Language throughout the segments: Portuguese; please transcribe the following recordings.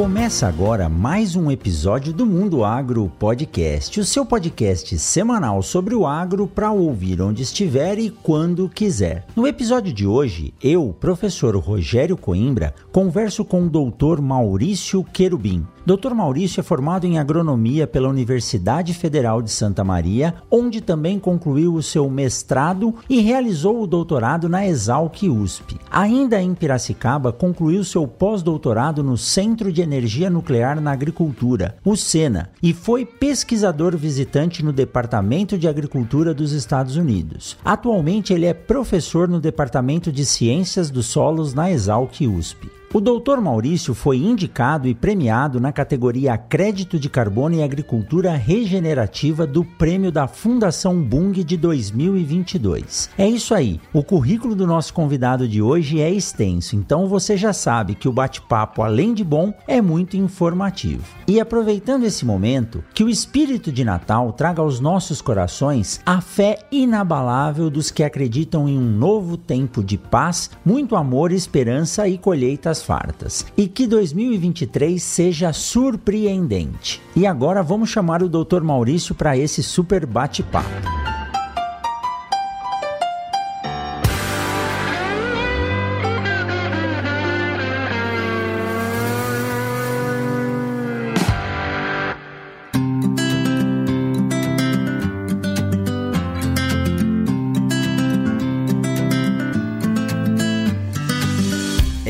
Começa agora mais um episódio do Mundo Agro Podcast, o seu podcast semanal sobre o agro para ouvir onde estiver e quando quiser. No episódio de hoje, eu, professor Rogério Coimbra, converso com o doutor Maurício Querubim. Dr. Maurício é formado em agronomia pela Universidade Federal de Santa Maria, onde também concluiu o seu mestrado e realizou o doutorado na Exalc USP. Ainda em Piracicaba, concluiu seu pós-doutorado no Centro de Energia Nuclear na Agricultura, o SENA, e foi pesquisador visitante no Departamento de Agricultura dos Estados Unidos. Atualmente, ele é professor no Departamento de Ciências dos Solos na Exalc USP. O doutor Maurício foi indicado e premiado na categoria Crédito de Carbono e Agricultura Regenerativa do Prêmio da Fundação Bung de 2022. É isso aí. O currículo do nosso convidado de hoje é extenso, então você já sabe que o bate-papo, além de bom, é muito informativo. E aproveitando esse momento, que o espírito de Natal traga aos nossos corações a fé inabalável dos que acreditam em um novo tempo de paz, muito amor, esperança e colheitas fartas. E que 2023 seja surpreendente. E agora vamos chamar o Dr. Maurício para esse super bate-papo.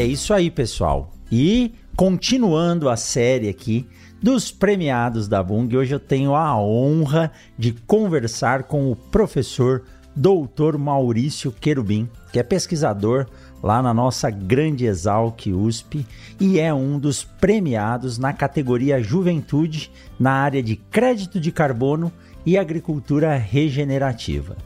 Isso aí, pessoal. E continuando a série aqui dos premiados da Bung, hoje eu tenho a honra de conversar com o professor Doutor Maurício Querubim, que é pesquisador lá na nossa grande Exalc USP e é um dos premiados na categoria Juventude na área de crédito de carbono e agricultura regenerativa.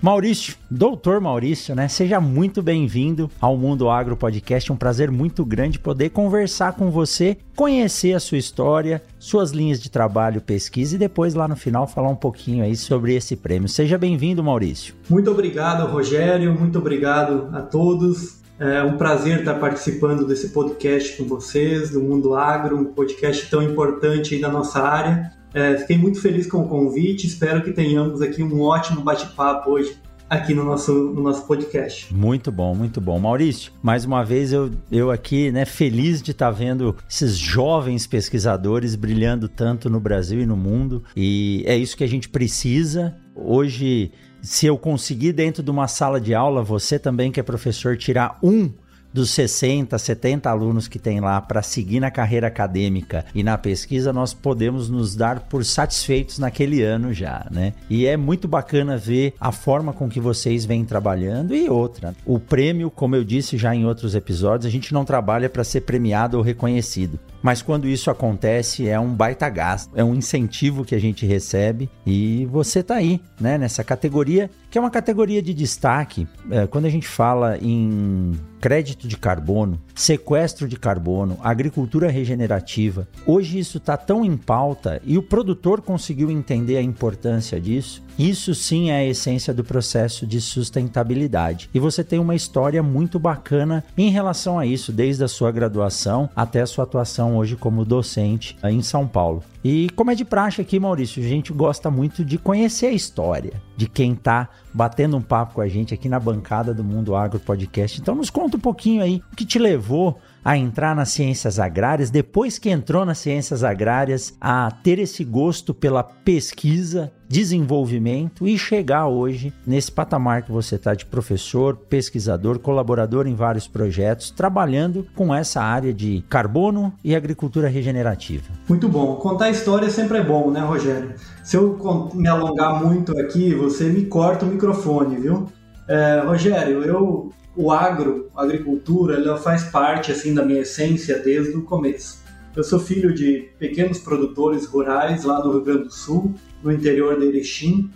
Maurício, doutor Maurício, né? Seja muito bem-vindo ao Mundo Agro Podcast. É um prazer muito grande poder conversar com você, conhecer a sua história, suas linhas de trabalho, pesquisa e depois lá no final falar um pouquinho aí sobre esse prêmio. Seja bem-vindo, Maurício. Muito obrigado, Rogério. Muito obrigado a todos. É um prazer estar participando desse podcast com vocês, do Mundo Agro, um podcast tão importante aí da nossa área. É, fiquei muito feliz com o convite, espero que tenhamos aqui um ótimo bate-papo hoje aqui no nosso, no nosso podcast. Muito bom, muito bom. Maurício, mais uma vez eu, eu aqui, né, feliz de estar tá vendo esses jovens pesquisadores brilhando tanto no Brasil e no mundo. E é isso que a gente precisa. Hoje, se eu conseguir dentro de uma sala de aula, você também que é professor, tirar um dos 60, 70 alunos que tem lá para seguir na carreira acadêmica e na pesquisa, nós podemos nos dar por satisfeitos naquele ano já, né? E é muito bacana ver a forma com que vocês vêm trabalhando e outra. O prêmio, como eu disse já em outros episódios, a gente não trabalha para ser premiado ou reconhecido. Mas quando isso acontece, é um baita gasto, é um incentivo que a gente recebe e você tá aí, né, nessa categoria, que é uma categoria de destaque. É, quando a gente fala em crédito de carbono, sequestro de carbono, agricultura regenerativa, hoje isso está tão em pauta e o produtor conseguiu entender a importância disso isso sim é a essência do processo de sustentabilidade. E você tem uma história muito bacana em relação a isso, desde a sua graduação até a sua atuação hoje como docente em São Paulo. E como é de praxe aqui, Maurício, a gente gosta muito de conhecer a história de quem está batendo um papo com a gente aqui na bancada do Mundo Agro Podcast. Então nos conta um pouquinho aí o que te levou a entrar nas ciências agrárias, depois que entrou nas ciências agrárias, a ter esse gosto pela pesquisa, desenvolvimento e chegar hoje nesse patamar que você está de professor, pesquisador, colaborador em vários projetos, trabalhando com essa área de carbono e agricultura regenerativa. Muito bom. Contar história sempre é bom, né, Rogério? Se eu me alongar muito aqui, você me corta o microfone, viu? É, Rogério, eu o agro, a agricultura, ela faz parte assim da minha essência desde o começo. Eu sou filho de pequenos produtores rurais lá do Rio Grande do Sul, no interior de Erechim,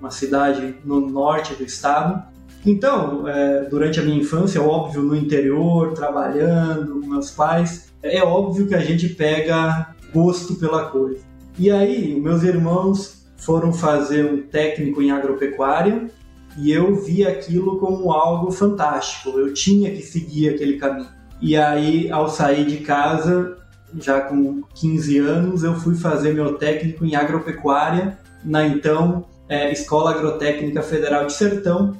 uma cidade no norte do estado. Então, é, durante a minha infância, óbvio, no interior, trabalhando com meus pais, é óbvio que a gente pega gosto pela coisa. E aí, meus irmãos foram fazer um técnico em agropecuária e eu vi aquilo como algo fantástico. Eu tinha que seguir aquele caminho. E aí, ao sair de casa, já com 15 anos, eu fui fazer meu técnico em agropecuária na então é, Escola Agrotécnica Federal de Sertão,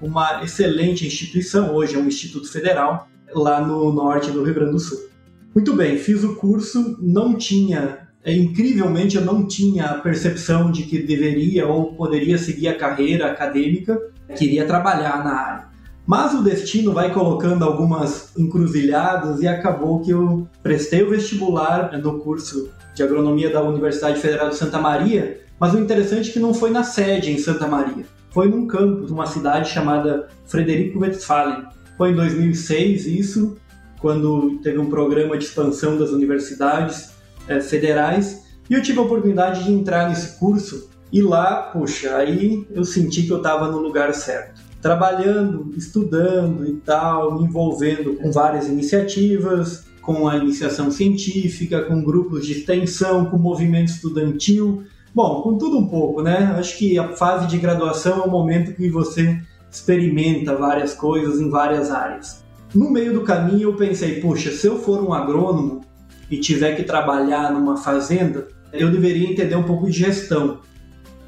uma excelente instituição, hoje é um instituto federal, lá no norte do Rio Grande do Sul. Muito bem, fiz o curso, não tinha, incrivelmente eu não tinha a percepção de que deveria ou poderia seguir a carreira acadêmica, queria trabalhar na área. Mas o destino vai colocando algumas encruzilhadas e acabou que eu prestei o vestibular no curso de agronomia da Universidade Federal de Santa Maria, mas o interessante é que não foi na sede em Santa Maria, foi num campus, numa cidade chamada Frederico Westphalen. Foi em 2006 isso, quando teve um programa de expansão das universidades é, federais, e eu tive a oportunidade de entrar nesse curso e lá, puxa, aí eu senti que eu estava no lugar certo trabalhando, estudando e tal, me envolvendo com várias iniciativas, com a iniciação científica, com grupos de extensão, com movimento estudantil. Bom, com tudo um pouco, né? Acho que a fase de graduação é o momento que você experimenta várias coisas em várias áreas. No meio do caminho eu pensei, puxa, se eu for um agrônomo e tiver que trabalhar numa fazenda, eu deveria entender um pouco de gestão.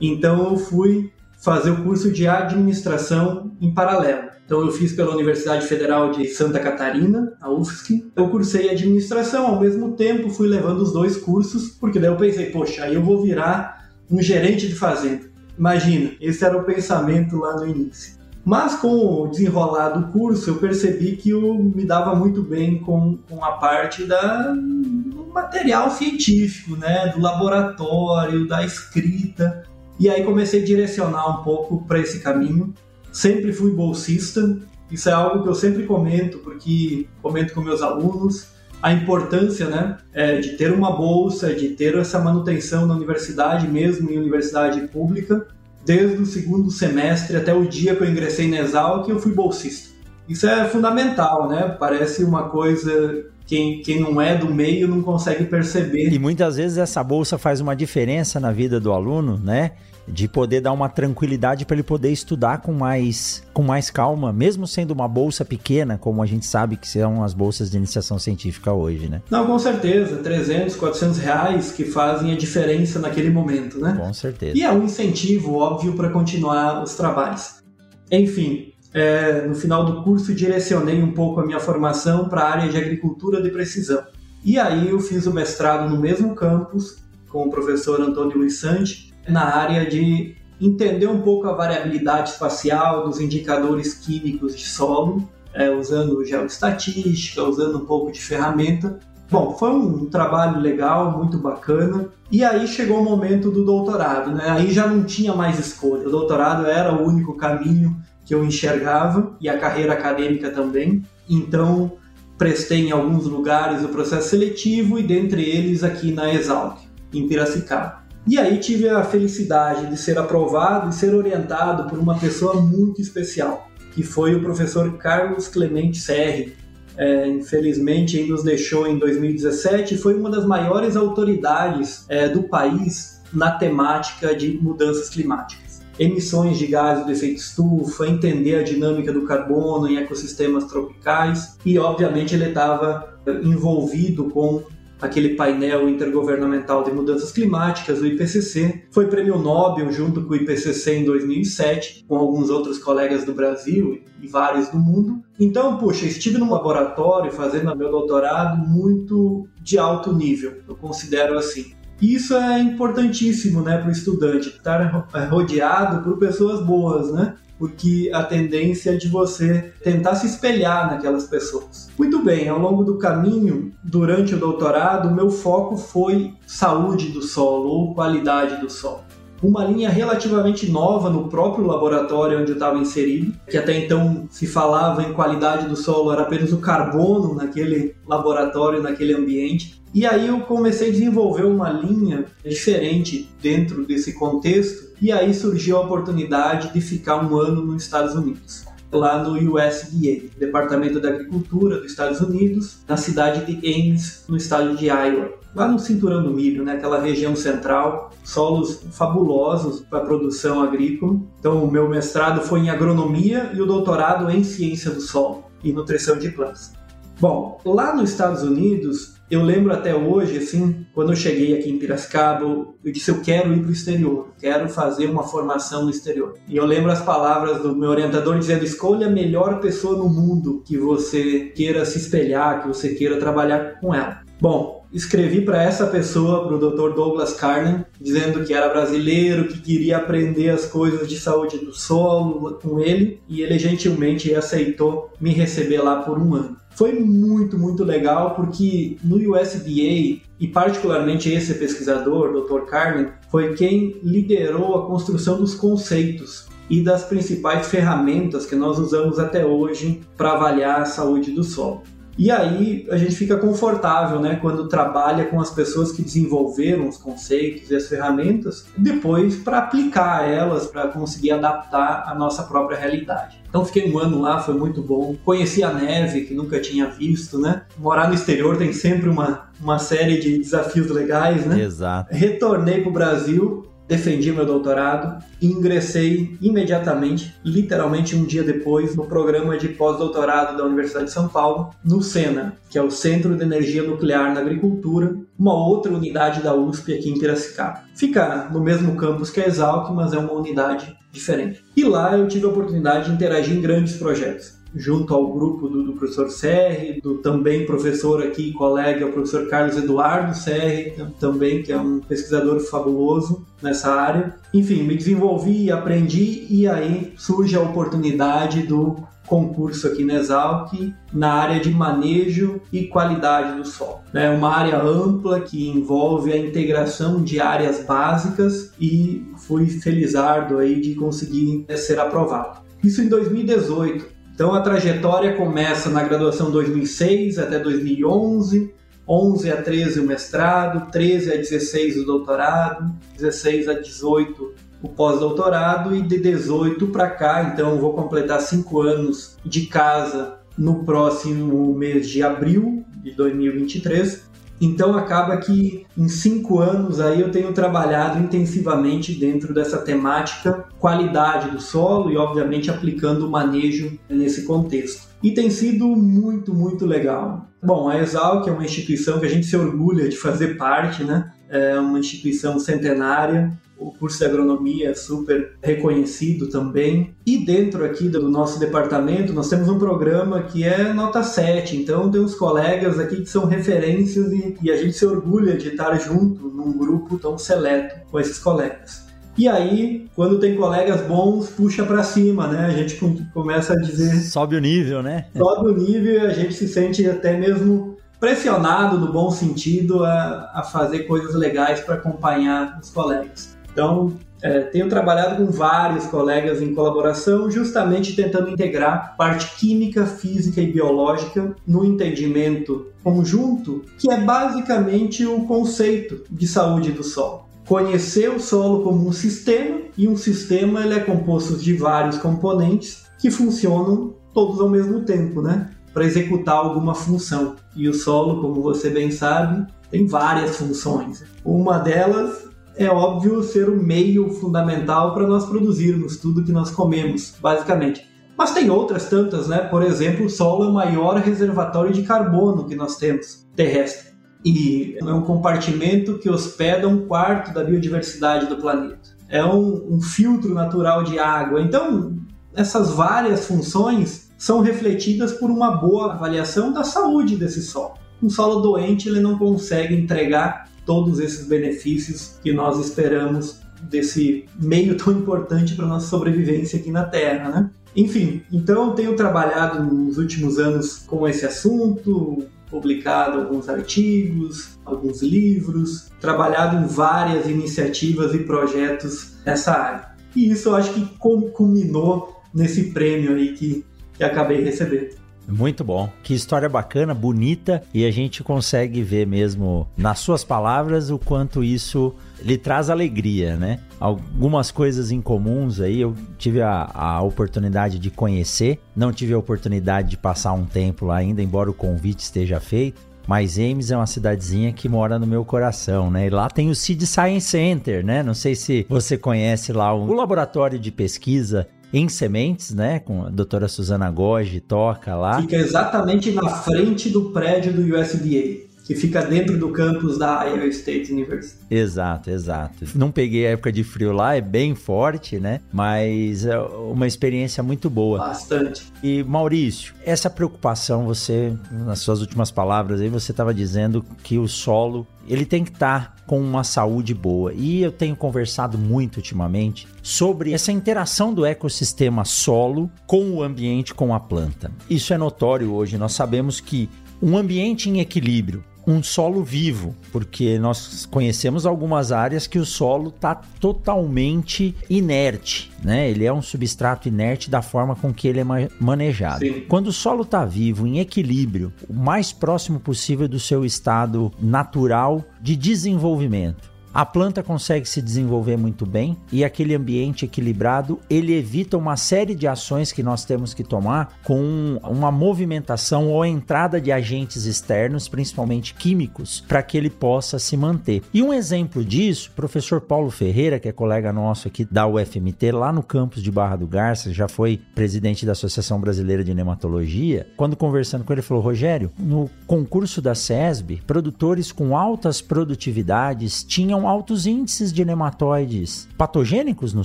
Então eu fui fazer o curso de administração em paralelo. Então eu fiz pela Universidade Federal de Santa Catarina, a UFSC. Eu cursei administração, ao mesmo tempo fui levando os dois cursos, porque daí eu pensei, poxa, aí eu vou virar um gerente de fazenda. Imagina, esse era o pensamento lá no início. Mas com o desenrolar do curso, eu percebi que eu me dava muito bem com, com a parte da, do material científico, né? do laboratório, da escrita. E aí comecei a direcionar um pouco para esse caminho. Sempre fui bolsista, isso é algo que eu sempre comento, porque comento com meus alunos a importância né, é, de ter uma bolsa, de ter essa manutenção na universidade, mesmo em universidade pública, desde o segundo semestre até o dia que eu ingressei na Exal, que eu fui bolsista. Isso é fundamental, né? Parece uma coisa quem, quem não é do meio não consegue perceber. E muitas vezes essa bolsa faz uma diferença na vida do aluno, né? De poder dar uma tranquilidade para ele poder estudar com mais, com mais calma, mesmo sendo uma bolsa pequena, como a gente sabe que são as bolsas de iniciação científica hoje, né? Não, com certeza. 300, 400 reais que fazem a diferença naquele momento, né? Com certeza. E é um incentivo, óbvio, para continuar os trabalhos. Enfim, é, no final do curso, direcionei um pouco a minha formação para a área de agricultura de precisão. E aí eu fiz o mestrado no mesmo campus, com o professor Antônio Luiz Santi, na área de entender um pouco a variabilidade espacial dos indicadores químicos de solo, é, usando geoestatística, usando um pouco de ferramenta. Bom, foi um trabalho legal, muito bacana. E aí chegou o momento do doutorado, né? Aí já não tinha mais escolha. O doutorado era o único caminho que eu enxergava e a carreira acadêmica também. Então, prestei em alguns lugares o processo seletivo e dentre eles aqui na Exalc, em Piracicaba. E aí tive a felicidade de ser aprovado e ser orientado por uma pessoa muito especial, que foi o professor Carlos Clemente Serri. É, infelizmente, ele nos deixou em 2017 e foi uma das maiores autoridades é, do país na temática de mudanças climáticas emissões de gases do efeito estufa, entender a dinâmica do carbono em ecossistemas tropicais e, obviamente, ele estava envolvido com aquele painel intergovernamental de mudanças climáticas, o IPCC. Foi prêmio Nobel junto com o IPCC em 2007, com alguns outros colegas do Brasil e vários do mundo. Então, puxa, estive num laboratório fazendo meu doutorado muito de alto nível, eu considero assim. Isso é importantíssimo né, para o estudante, estar é, rodeado por pessoas boas, né? Porque a tendência é de você tentar se espelhar naquelas pessoas. Muito bem, ao longo do caminho, durante o doutorado, meu foco foi saúde do solo ou qualidade do solo. Uma linha relativamente nova no próprio laboratório onde eu estava inserido, que até então se falava em qualidade do solo, era apenas o carbono naquele laboratório, naquele ambiente. E aí eu comecei a desenvolver uma linha diferente dentro desse contexto, e aí surgiu a oportunidade de ficar um ano nos Estados Unidos lá no USDA, Departamento da Agricultura dos Estados Unidos, na cidade de Ames, no estado de Iowa. Lá no cinturão do milho, né, aquela região central, solos fabulosos para produção agrícola. Então, o meu mestrado foi em agronomia e o doutorado em ciência do solo e nutrição de plantas. Bom, lá nos Estados Unidos, eu lembro até hoje, assim, quando eu cheguei aqui em Piracicaba, eu disse: eu quero ir para o exterior, quero fazer uma formação no exterior. E eu lembro as palavras do meu orientador dizendo: escolha a melhor pessoa no mundo que você queira se espelhar, que você queira trabalhar com ela. Bom, escrevi para essa pessoa, para o Dr. Douglas Carnen, dizendo que era brasileiro, que queria aprender as coisas de saúde do solo com ele, e ele gentilmente aceitou me receber lá por um ano. Foi muito, muito legal porque no USDA, e particularmente esse pesquisador, Dr. Carmen, foi quem liderou a construção dos conceitos e das principais ferramentas que nós usamos até hoje para avaliar a saúde do solo. E aí a gente fica confortável, né, quando trabalha com as pessoas que desenvolveram os conceitos e as ferramentas, depois para aplicar elas, para conseguir adaptar a nossa própria realidade. Então fiquei um ano lá, foi muito bom. Conheci a neve, que nunca tinha visto, né? Morar no exterior tem sempre uma, uma série de desafios legais, né? Exato. Retornei para o Brasil defendi meu doutorado e ingressei imediatamente, literalmente um dia depois, no programa de pós-doutorado da Universidade de São Paulo, no SENA, que é o Centro de Energia Nuclear na Agricultura, uma outra unidade da USP aqui em Piracicaba. Fica no mesmo campus que a Exalc, mas é uma unidade diferente. E lá eu tive a oportunidade de interagir em grandes projetos junto ao grupo do, do, professor Serri, do também professor aqui colega, o professor Carlos Eduardo Serri, também, que é um pesquisador fabuloso nessa área. Enfim, me desenvolvi, aprendi e aí surge a oportunidade do concurso aqui na Exalc na área de manejo e qualidade do solo. É uma área ampla que envolve a integração de áreas básicas e fui felizardo aí de conseguir ser aprovado. Isso em 2018. Então a trajetória começa na graduação 2006 até 2011, 11 a 13 o mestrado, 13 a 16 o doutorado, 16 a 18 o pós-doutorado e de 18 para cá, então vou completar cinco anos de casa no próximo mês de abril de 2023 então acaba que em cinco anos aí eu tenho trabalhado intensivamente dentro dessa temática qualidade do solo e obviamente aplicando o manejo nesse contexto. E tem sido muito, muito legal. Bom, a Exalc é uma instituição que a gente se orgulha de fazer parte, né? É uma instituição centenária o curso de agronomia é super reconhecido também. E dentro aqui do nosso departamento, nós temos um programa que é nota 7, então tem uns colegas aqui que são referências e, e a gente se orgulha de estar junto num grupo tão seleto com esses colegas. E aí, quando tem colegas bons, puxa para cima, né? A gente começa a dizer. Sobe o nível, né? Sobe o nível e a gente se sente até mesmo pressionado, no bom sentido, a, a fazer coisas legais para acompanhar os colegas. Então, é, tenho trabalhado com vários colegas em colaboração, justamente tentando integrar parte química, física e biológica no entendimento conjunto, que é basicamente o conceito de saúde do solo. Conhecer o solo como um sistema, e um sistema ele é composto de vários componentes que funcionam todos ao mesmo tempo, né? Para executar alguma função. E o solo, como você bem sabe, tem várias funções. Uma delas é óbvio ser o meio fundamental para nós produzirmos tudo que nós comemos, basicamente. Mas tem outras tantas, né? Por exemplo, o solo é o maior reservatório de carbono que nós temos terrestre. E é um compartimento que hospeda um quarto da biodiversidade do planeta. É um, um filtro natural de água. Então, essas várias funções são refletidas por uma boa avaliação da saúde desse solo. Um solo doente ele não consegue entregar todos esses benefícios que nós esperamos desse meio tão importante para nossa sobrevivência aqui na Terra, né? Enfim, então tenho trabalhado nos últimos anos com esse assunto, publicado alguns artigos, alguns livros, trabalhado em várias iniciativas e projetos nessa área. E isso eu acho que culminou nesse prêmio aí que, que acabei recebendo. Muito bom. Que história bacana, bonita e a gente consegue ver mesmo nas suas palavras o quanto isso lhe traz alegria, né? Algumas coisas incomuns aí eu tive a, a oportunidade de conhecer, não tive a oportunidade de passar um tempo lá ainda, embora o convite esteja feito. Mas Ames é uma cidadezinha que mora no meu coração, né? E lá tem o Seed Science Center, né? Não sei se você conhece lá o laboratório de pesquisa em sementes, né? Com a doutora Suzana Goge toca lá. Fica exatamente na frente do prédio do USDA que fica dentro do campus da Iowa State University. Exato, exato. Não peguei a época de frio lá, é bem forte, né? Mas é uma experiência muito boa. Bastante. E Maurício, essa preocupação, você, nas suas últimas palavras aí, você estava dizendo que o solo ele tem que estar tá com uma saúde boa. E eu tenho conversado muito ultimamente sobre essa interação do ecossistema solo com o ambiente, com a planta. Isso é notório hoje. Nós sabemos que um ambiente em equilíbrio um solo vivo, porque nós conhecemos algumas áreas que o solo está totalmente inerte, né? Ele é um substrato inerte da forma com que ele é manejado. Sim. Quando o solo está vivo, em equilíbrio, o mais próximo possível do seu estado natural de desenvolvimento, a planta consegue se desenvolver muito bem e aquele ambiente equilibrado ele evita uma série de ações que nós temos que tomar com uma movimentação ou entrada de agentes externos, principalmente químicos, para que ele possa se manter. E um exemplo disso, o professor Paulo Ferreira, que é colega nosso aqui da UFMT, lá no campus de Barra do Garça, já foi presidente da Associação Brasileira de Nematologia, quando conversando com ele, falou: Rogério, no concurso da SESB, produtores com altas produtividades tinham altos índices de nematóides patogênicos no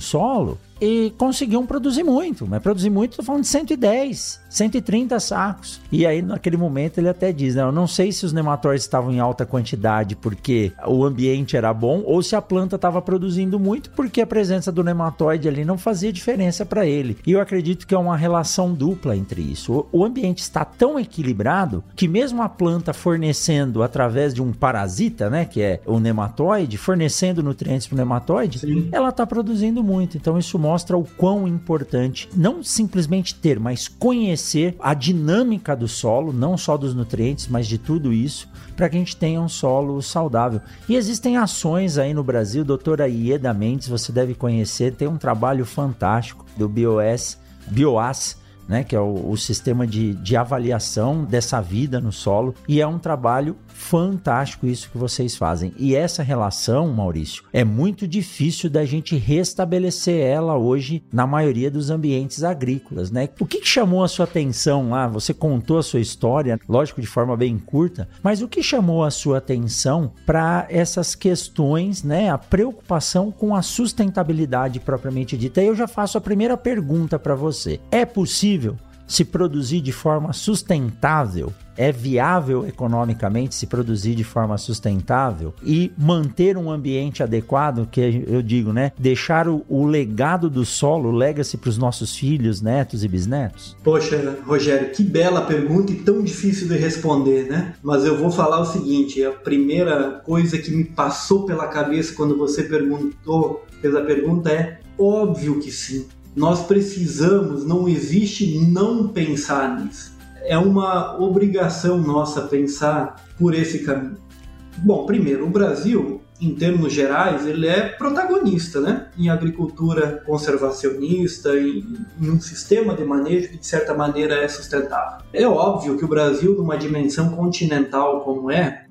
solo e conseguiam produzir muito, mas produzir muito, estou falando de 110, 130 sacos. E aí, naquele momento, ele até diz: né, Eu não sei se os nematóides estavam em alta quantidade porque o ambiente era bom ou se a planta estava produzindo muito porque a presença do nematóide ali não fazia diferença para ele. E eu acredito que é uma relação dupla entre isso. O ambiente está tão equilibrado que, mesmo a planta fornecendo através de um parasita, né, que é o nematóide, fornecendo nutrientes para o nematóide, Sim. ela está produzindo muito. Então, isso mostra o quão importante não simplesmente ter, mas conhecer a dinâmica do solo, não só dos nutrientes, mas de tudo isso, para que a gente tenha um solo saudável. E existem ações aí no Brasil, doutora Ieda Mendes, você deve conhecer, tem um trabalho fantástico do BOS, BioAS, né, que é o, o sistema de, de avaliação dessa vida no solo, e é um trabalho fantástico isso que vocês fazem. E essa relação, Maurício, é muito difícil da gente restabelecer ela hoje na maioria dos ambientes agrícolas, né? O que, que chamou a sua atenção lá? Você contou a sua história, lógico de forma bem curta, mas o que chamou a sua atenção para essas questões, né? A preocupação com a sustentabilidade propriamente dita. E eu já faço a primeira pergunta para você. É possível se produzir de forma sustentável, é viável economicamente se produzir de forma sustentável e manter um ambiente adequado, que eu digo, né? Deixar o, o legado do solo, o legacy para os nossos filhos, netos e bisnetos? Poxa, Rogério, que bela pergunta e tão difícil de responder, né? Mas eu vou falar o seguinte: a primeira coisa que me passou pela cabeça quando você perguntou, fez a pergunta é óbvio que sim nós precisamos, não existe não pensar nisso. É uma obrigação nossa pensar por esse caminho. Bom, primeiro, o Brasil, em termos gerais, ele é protagonista né? em agricultura conservacionista, em, em, um sistema de manejo que, de certa maneira, é sustentável. É óbvio que o Brasil, numa dimensão continental como é,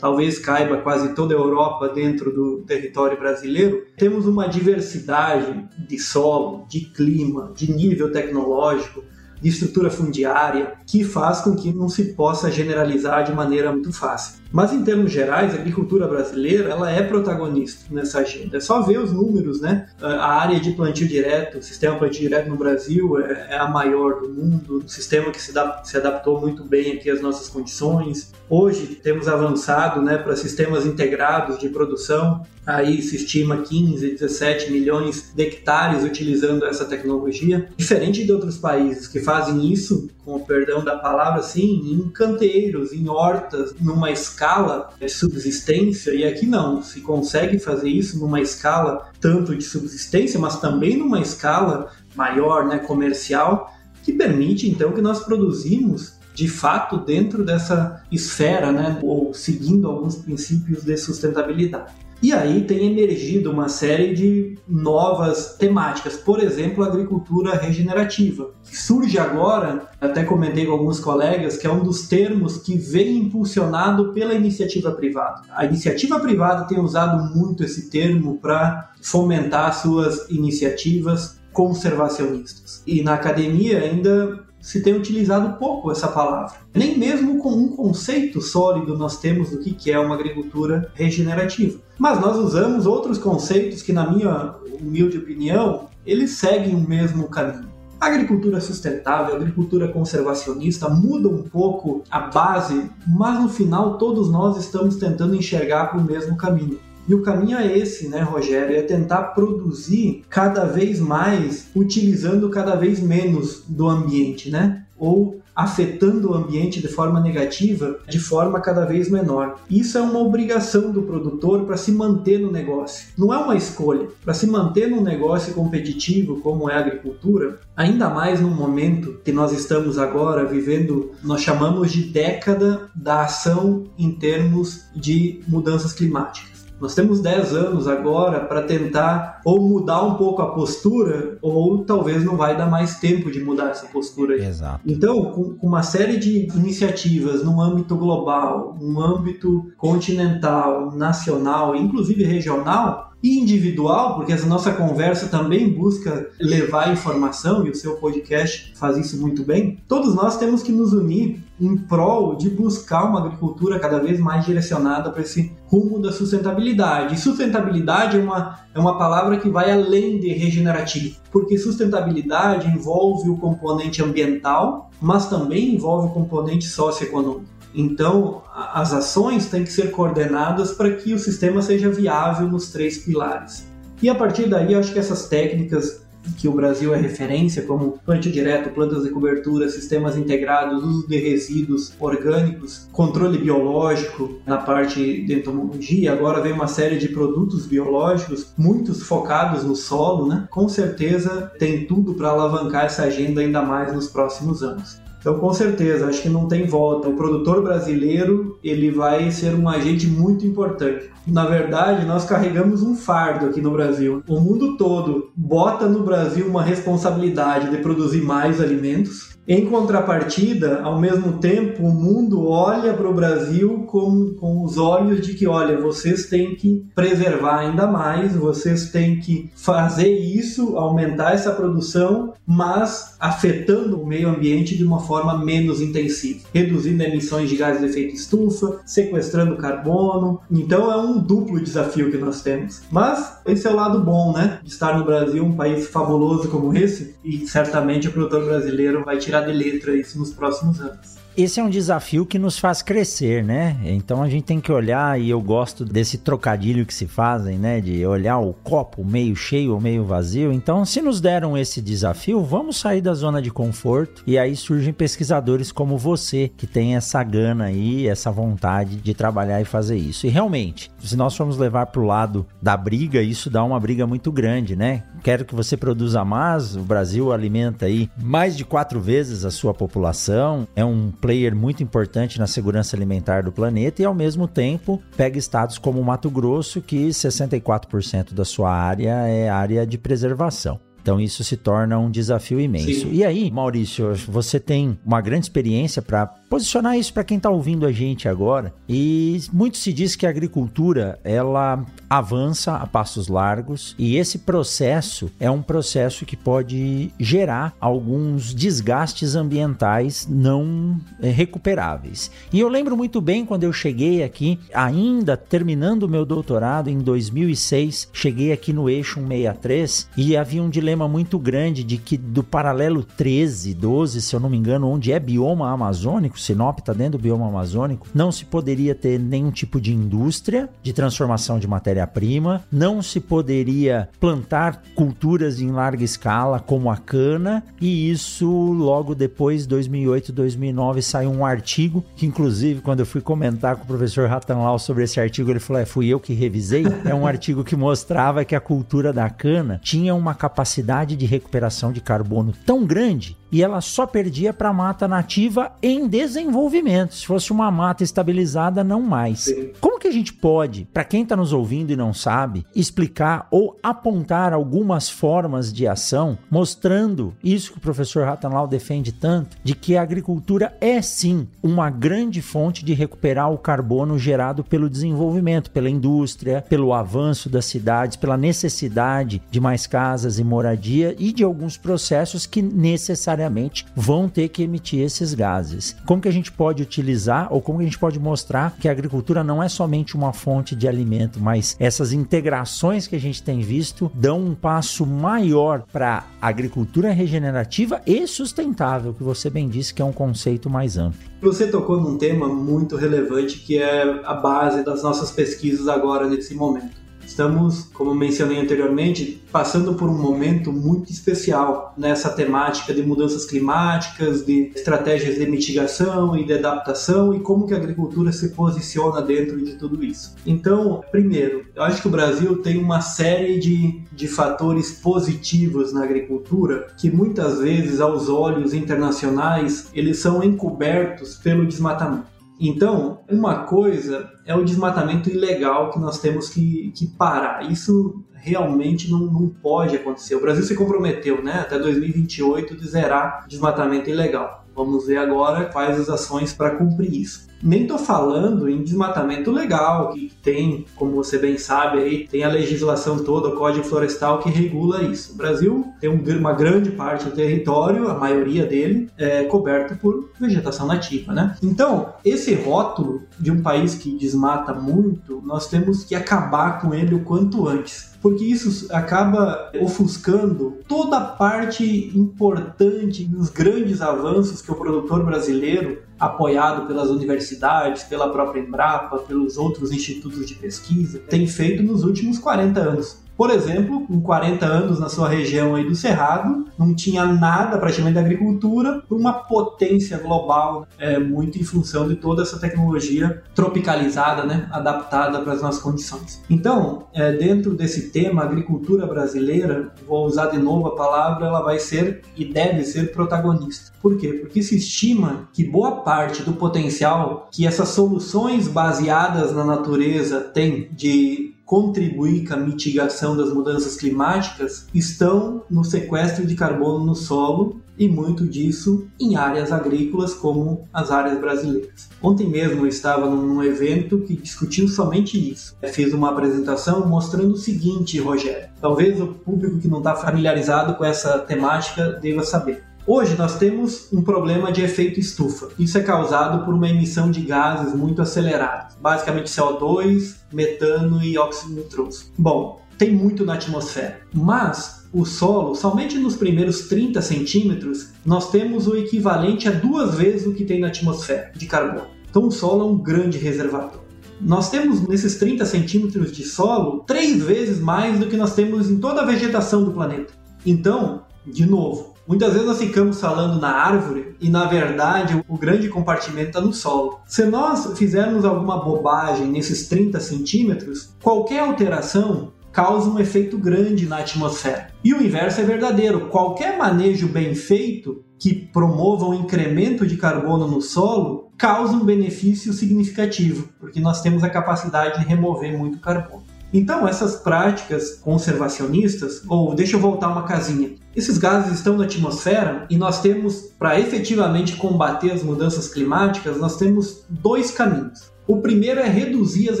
talvez caiba quase toda a Europa dentro do território brasileiro, temos uma diversidade de solo, de clima, de nível tecnológico, de estrutura fundiária, que faz com que não se possa generalizar de maneira muito fácil. Mas em termos gerais, a agricultura brasileira ela é protagonista nessa agenda. É só ver os números, né? A área de plantio direto, o sistema plantio direto no Brasil é, é a maior do mundo, um sistema que se, se adaptou muito bem aqui às nossas condições. Hoje temos avançado, né, para sistemas integrados de produção. Aí se estima 15, 17 milhões de hectares utilizando essa tecnologia. Diferente de outros países que fazem isso com o perdão da palavra, assim, em canteiros, em hortas, numa escala de subsistência, e aqui não, se consegue fazer isso numa escala tanto de subsistência, mas também numa escala maior, né, comercial, que permite então que nós produzimos de fato dentro dessa esfera, né, ou seguindo alguns princípios de sustentabilidade. E aí tem emergido uma série de novas temáticas, por exemplo, a agricultura regenerativa, que surge agora, até comentei com alguns colegas, que é um dos termos que vem impulsionado pela iniciativa privada. A iniciativa privada tem usado muito esse termo para fomentar suas iniciativas conservacionistas. E na academia ainda se tem utilizado pouco essa palavra. Nem mesmo com um conceito sólido nós temos do que é uma agricultura regenerativa. Mas nós usamos outros conceitos que, na minha humilde opinião, eles seguem o mesmo caminho. A agricultura sustentável, a agricultura conservacionista muda um pouco a base, mas no final todos nós estamos tentando enxergar para o mesmo caminho. E o caminho é esse, né, Rogério? É tentar produzir cada vez mais, utilizando cada vez menos do ambiente, né? Ou afetando o ambiente de forma negativa de forma cada vez menor. Isso é uma obrigação do produtor para se manter no negócio. Não é uma escolha. Para se manter num negócio competitivo como é a agricultura, ainda mais no momento que nós estamos agora vivendo, nós chamamos de década da ação em termos de mudanças climáticas. Nós temos 10 anos agora para tentar ou mudar um pouco a postura, ou talvez não vai dar mais tempo de mudar essa postura. Exato. Então, com, com uma série de iniciativas no âmbito global, no âmbito continental, nacional, inclusive regional, individual, porque essa nossa conversa também busca levar informação e o seu podcast faz isso muito bem. Todos nós temos que nos unir em prol de buscar uma agricultura cada vez mais direcionada para esse rumo da sustentabilidade. E sustentabilidade é uma, é uma palavra que vai além de regenerativo, porque sustentabilidade envolve o componente ambiental, mas também envolve o componente socioeconômico. Então, as ações têm que ser coordenadas para que o sistema seja viável nos três pilares. E a partir daí, acho que essas técnicas que o Brasil é referência, como plantio direto, plantas de cobertura, sistemas integrados, uso de resíduos orgânicos, controle biológico na parte de entomologia, agora vem uma série de produtos biológicos, muitos focados no solo, né? Com certeza tem tudo para alavancar essa agenda ainda mais nos próximos anos. Então, com certeza, acho que não tem volta. O produtor brasileiro ele vai ser um agente muito importante. Na verdade, nós carregamos um fardo aqui no Brasil. O mundo todo bota no Brasil uma responsabilidade de produzir mais alimentos em contrapartida, ao mesmo tempo, o mundo olha para o Brasil com, com os olhos de que, olha, vocês têm que preservar ainda mais, vocês têm que fazer isso, aumentar essa produção, mas afetando o meio ambiente de uma forma menos intensiva, reduzindo emissões de gases de efeito estufa, sequestrando carbono. Então é um duplo desafio que nós temos. Mas esse é o lado bom, né? De estar no Brasil, um país fabuloso como esse, e certamente o produtor brasileiro vai tirar de letra isso nos próximos anos esse é um desafio que nos faz crescer, né? Então a gente tem que olhar, e eu gosto desse trocadilho que se fazem, né? De olhar o copo meio cheio ou meio vazio. Então, se nos deram esse desafio, vamos sair da zona de conforto. E aí surgem pesquisadores como você, que tem essa gana aí, essa vontade de trabalhar e fazer isso. E realmente, se nós formos levar para o lado da briga, isso dá uma briga muito grande, né? Quero que você produza mais. O Brasil alimenta aí mais de quatro vezes a sua população. É um player muito importante na segurança alimentar do planeta e, ao mesmo tempo, pega estados como Mato Grosso, que 64% da sua área é área de preservação. Então isso se torna um desafio imenso. Sim. E aí, Maurício, você tem uma grande experiência para posicionar isso para quem está ouvindo a gente agora. E muito se diz que a agricultura ela avança a passos largos e esse processo é um processo que pode gerar alguns desgastes ambientais não é, recuperáveis. E eu lembro muito bem quando eu cheguei aqui, ainda terminando o meu doutorado em 2006, cheguei aqui no eixo 163 e havia um dilema problema muito grande de que do paralelo 13, 12, se eu não me engano, onde é bioma amazônico, Sinop está dentro do bioma amazônico, não se poderia ter nenhum tipo de indústria de transformação de matéria-prima, não se poderia plantar culturas em larga escala como a cana, e isso logo depois, 2008, 2009, saiu um artigo que inclusive quando eu fui comentar com o professor Ratanlau sobre esse artigo, ele falou: "É, fui eu que revisei". É um artigo que mostrava que a cultura da cana tinha uma capacidade de recuperação de carbono tão grande e ela só perdia para mata nativa em desenvolvimento. Se fosse uma mata estabilizada, não mais. Sim. Como que a gente pode, para quem está nos ouvindo e não sabe, explicar ou apontar algumas formas de ação, mostrando isso que o professor Ratanlau defende tanto, de que a agricultura é sim uma grande fonte de recuperar o carbono gerado pelo desenvolvimento, pela indústria, pelo avanço das cidades, pela necessidade de mais casas e moradia e de alguns processos que necessariamente necessariamente vão ter que emitir esses gases. Como que a gente pode utilizar ou como que a gente pode mostrar que a agricultura não é somente uma fonte de alimento, mas essas integrações que a gente tem visto dão um passo maior para a agricultura regenerativa e sustentável, que você bem disse que é um conceito mais amplo. Você tocou num tema muito relevante que é a base das nossas pesquisas agora nesse momento. Estamos, como mencionei anteriormente, passando por um momento muito especial nessa temática de mudanças climáticas, de estratégias de mitigação e de adaptação e como que a agricultura se posiciona dentro de tudo isso. Então, primeiro, eu acho que o Brasil tem uma série de, de fatores positivos na agricultura que muitas vezes, aos olhos internacionais, eles são encobertos pelo desmatamento. Então, uma coisa é o desmatamento ilegal que nós temos que, que parar. Isso realmente não, não pode acontecer. O Brasil se comprometeu né, até 2028 de zerar desmatamento ilegal. Vamos ver agora quais as ações para cumprir isso. Nem estou falando em desmatamento legal, que tem, como você bem sabe, aí, tem a legislação toda, o Código Florestal que regula isso. O Brasil tem uma grande parte do território, a maioria dele, é coberto por vegetação nativa, né? Então, esse rótulo de um país que desmata muito, nós temos que acabar com ele o quanto antes porque isso acaba ofuscando toda a parte importante dos grandes avanços que o produtor brasileiro apoiado pelas universidades, pela própria Embrapa, pelos outros institutos de pesquisa, tem feito nos últimos 40 anos. Por exemplo, com 40 anos na sua região aí do Cerrado, não tinha nada praticamente da agricultura, uma potência global, é, muito em função de toda essa tecnologia tropicalizada, né, adaptada para as nossas condições. Então, é, dentro desse tema, agricultura brasileira, vou usar de novo a palavra, ela vai ser e deve ser protagonista. Por quê? Porque se estima que boa parte do potencial que essas soluções baseadas na natureza têm de contribuir com a mitigação das mudanças climáticas estão no sequestro de carbono no solo e muito disso em áreas agrícolas como as áreas brasileiras. Ontem mesmo eu estava num evento que discutiu somente isso. Eu fiz uma apresentação mostrando o seguinte, Rogério. Talvez o público que não está familiarizado com essa temática deva saber. Hoje nós temos um problema de efeito estufa. Isso é causado por uma emissão de gases muito acelerados, basicamente CO2, metano e óxido nitroso. Bom, tem muito na atmosfera, mas o solo, somente nos primeiros 30 centímetros, nós temos o equivalente a duas vezes o que tem na atmosfera de carbono. Então o solo é um grande reservatório. Nós temos nesses 30 centímetros de solo três vezes mais do que nós temos em toda a vegetação do planeta. Então, de novo, Muitas vezes nós ficamos falando na árvore e na verdade o grande compartimento está no solo. Se nós fizermos alguma bobagem nesses 30 centímetros, qualquer alteração causa um efeito grande na atmosfera. E o inverso é verdadeiro. Qualquer manejo bem feito que promova um incremento de carbono no solo causa um benefício significativo, porque nós temos a capacidade de remover muito carbono. Então, essas práticas conservacionistas, ou deixa eu voltar uma casinha, esses gases estão na atmosfera e nós temos, para efetivamente combater as mudanças climáticas, nós temos dois caminhos. O primeiro é reduzir as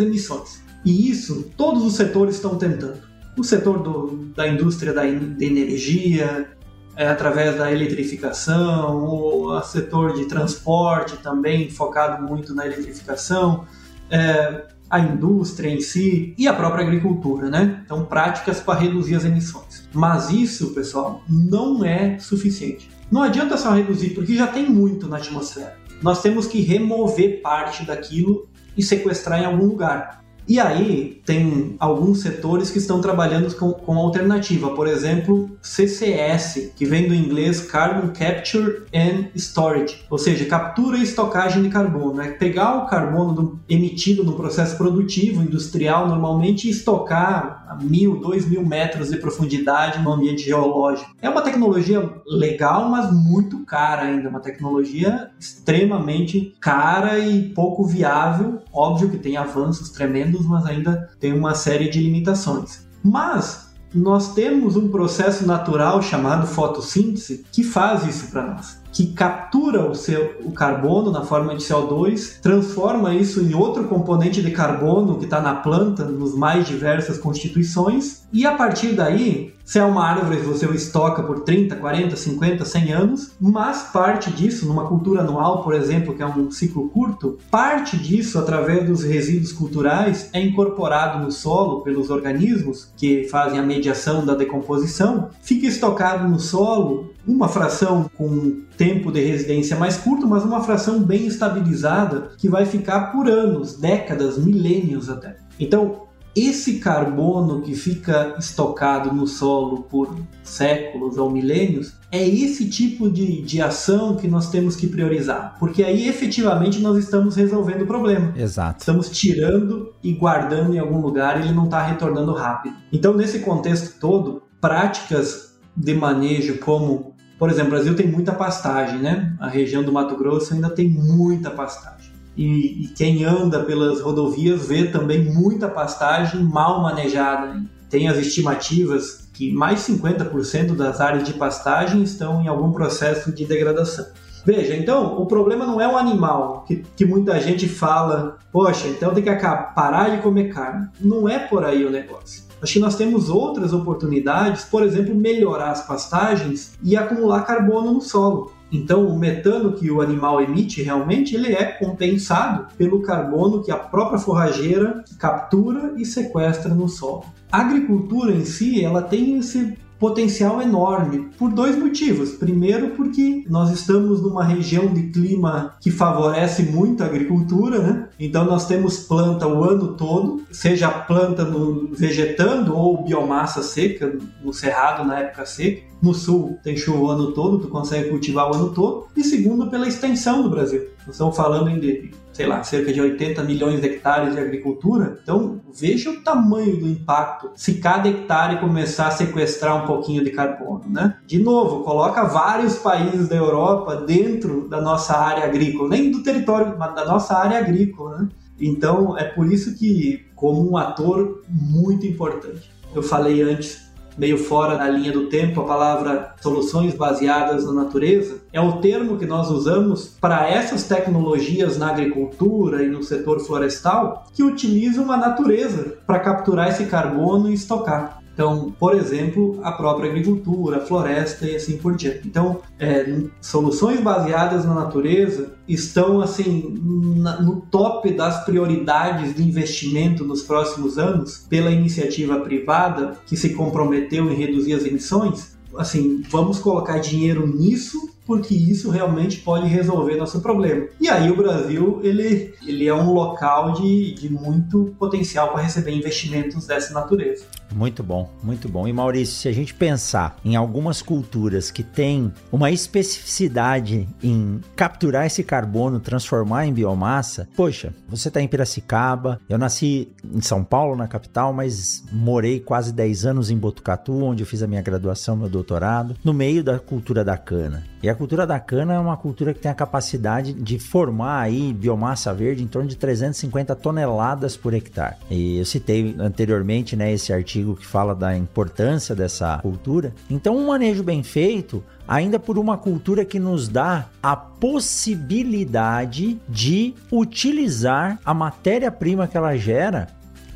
emissões, e isso todos os setores estão tentando. O setor do, da indústria da, da energia, é, através da eletrificação, o setor de transporte também focado muito na eletrificação. É, a indústria em si e a própria agricultura, né? Então, práticas para reduzir as emissões. Mas isso, pessoal, não é suficiente. Não adianta só reduzir, porque já tem muito na atmosfera. Nós temos que remover parte daquilo e sequestrar em algum lugar. E aí tem alguns setores que estão trabalhando com, com alternativa, por exemplo, CCS, que vem do inglês Carbon Capture and Storage, ou seja, captura e estocagem de carbono. É pegar o carbono do, emitido no processo produtivo, industrial, normalmente, e estocar a mil, dois mil metros de profundidade no ambiente geológico. É uma tecnologia legal, mas muito cara ainda, uma tecnologia extremamente cara e pouco viável. Óbvio que tem avanços tremendos mas ainda tem uma série de limitações. Mas nós temos um processo natural chamado fotossíntese que faz isso para nós que captura o, seu, o carbono na forma de CO2, transforma isso em outro componente de carbono que está na planta, nos mais diversas constituições, e a partir daí, se é uma árvore, você o estoca por 30, 40, 50, 100 anos, mas parte disso, numa cultura anual, por exemplo, que é um ciclo curto, parte disso, através dos resíduos culturais, é incorporado no solo pelos organismos que fazem a mediação da decomposição, fica estocado no solo uma fração com tempo de residência mais curto, mas uma fração bem estabilizada que vai ficar por anos, décadas, milênios até. Então, esse carbono que fica estocado no solo por séculos ou milênios é esse tipo de, de ação que nós temos que priorizar, porque aí efetivamente nós estamos resolvendo o problema. Exato. Estamos tirando e guardando em algum lugar e ele não está retornando rápido. Então, nesse contexto todo, práticas de manejo como por exemplo, o Brasil tem muita pastagem, né? A região do Mato Grosso ainda tem muita pastagem. E, e quem anda pelas rodovias vê também muita pastagem mal manejada. Tem as estimativas que mais 50% das áreas de pastagem estão em algum processo de degradação. Veja, então, o problema não é o animal, que, que muita gente fala, poxa, então tem que parar de comer carne. Não é por aí o negócio. Acho que nós temos outras oportunidades, por exemplo, melhorar as pastagens e acumular carbono no solo. Então, o metano que o animal emite realmente ele é compensado pelo carbono que a própria forrageira captura e sequestra no solo. A agricultura em si, ela tem esse potencial enorme por dois motivos. Primeiro, porque nós estamos numa região de clima que favorece muito a agricultura, né? Então nós temos planta o ano todo, seja planta no vegetando ou biomassa seca no cerrado na época seca. No sul tem chuva o ano todo, tu consegue cultivar o ano todo. E segundo, pela extensão do Brasil. Nós estamos falando em sei lá, cerca de 80 milhões de hectares de agricultura. Então, veja o tamanho do impacto se cada hectare começar a sequestrar um pouquinho de carbono, né? De novo, coloca vários países da Europa dentro da nossa área agrícola, nem do território, mas da nossa área agrícola, né? Então, é por isso que, como um ator muito importante, eu falei antes meio fora da linha do tempo, a palavra soluções baseadas na natureza, é o termo que nós usamos para essas tecnologias na agricultura e no setor florestal que utilizam a natureza para capturar esse carbono e estocar. Então, por exemplo, a própria agricultura, a floresta e assim por diante. Então, é, soluções baseadas na natureza estão assim na, no top das prioridades de investimento nos próximos anos pela iniciativa privada que se comprometeu em reduzir as emissões. Assim, vamos colocar dinheiro nisso porque isso realmente pode resolver nosso problema. E aí o Brasil ele, ele é um local de, de muito potencial para receber investimentos dessa natureza. Muito bom, muito bom. E Maurício, se a gente pensar em algumas culturas que têm uma especificidade em capturar esse carbono, transformar em biomassa, poxa, você está em Piracicaba, eu nasci em São Paulo, na capital, mas morei quase 10 anos em Botucatu, onde eu fiz a minha graduação, meu doutorado, no meio da cultura da cana. E a cultura da cana é uma cultura que tem a capacidade de formar aí biomassa verde em torno de 350 toneladas por hectare. E eu citei anteriormente, né, esse artigo que fala da importância dessa cultura. Então, um manejo bem feito ainda por uma cultura que nos dá a possibilidade de utilizar a matéria-prima que ela gera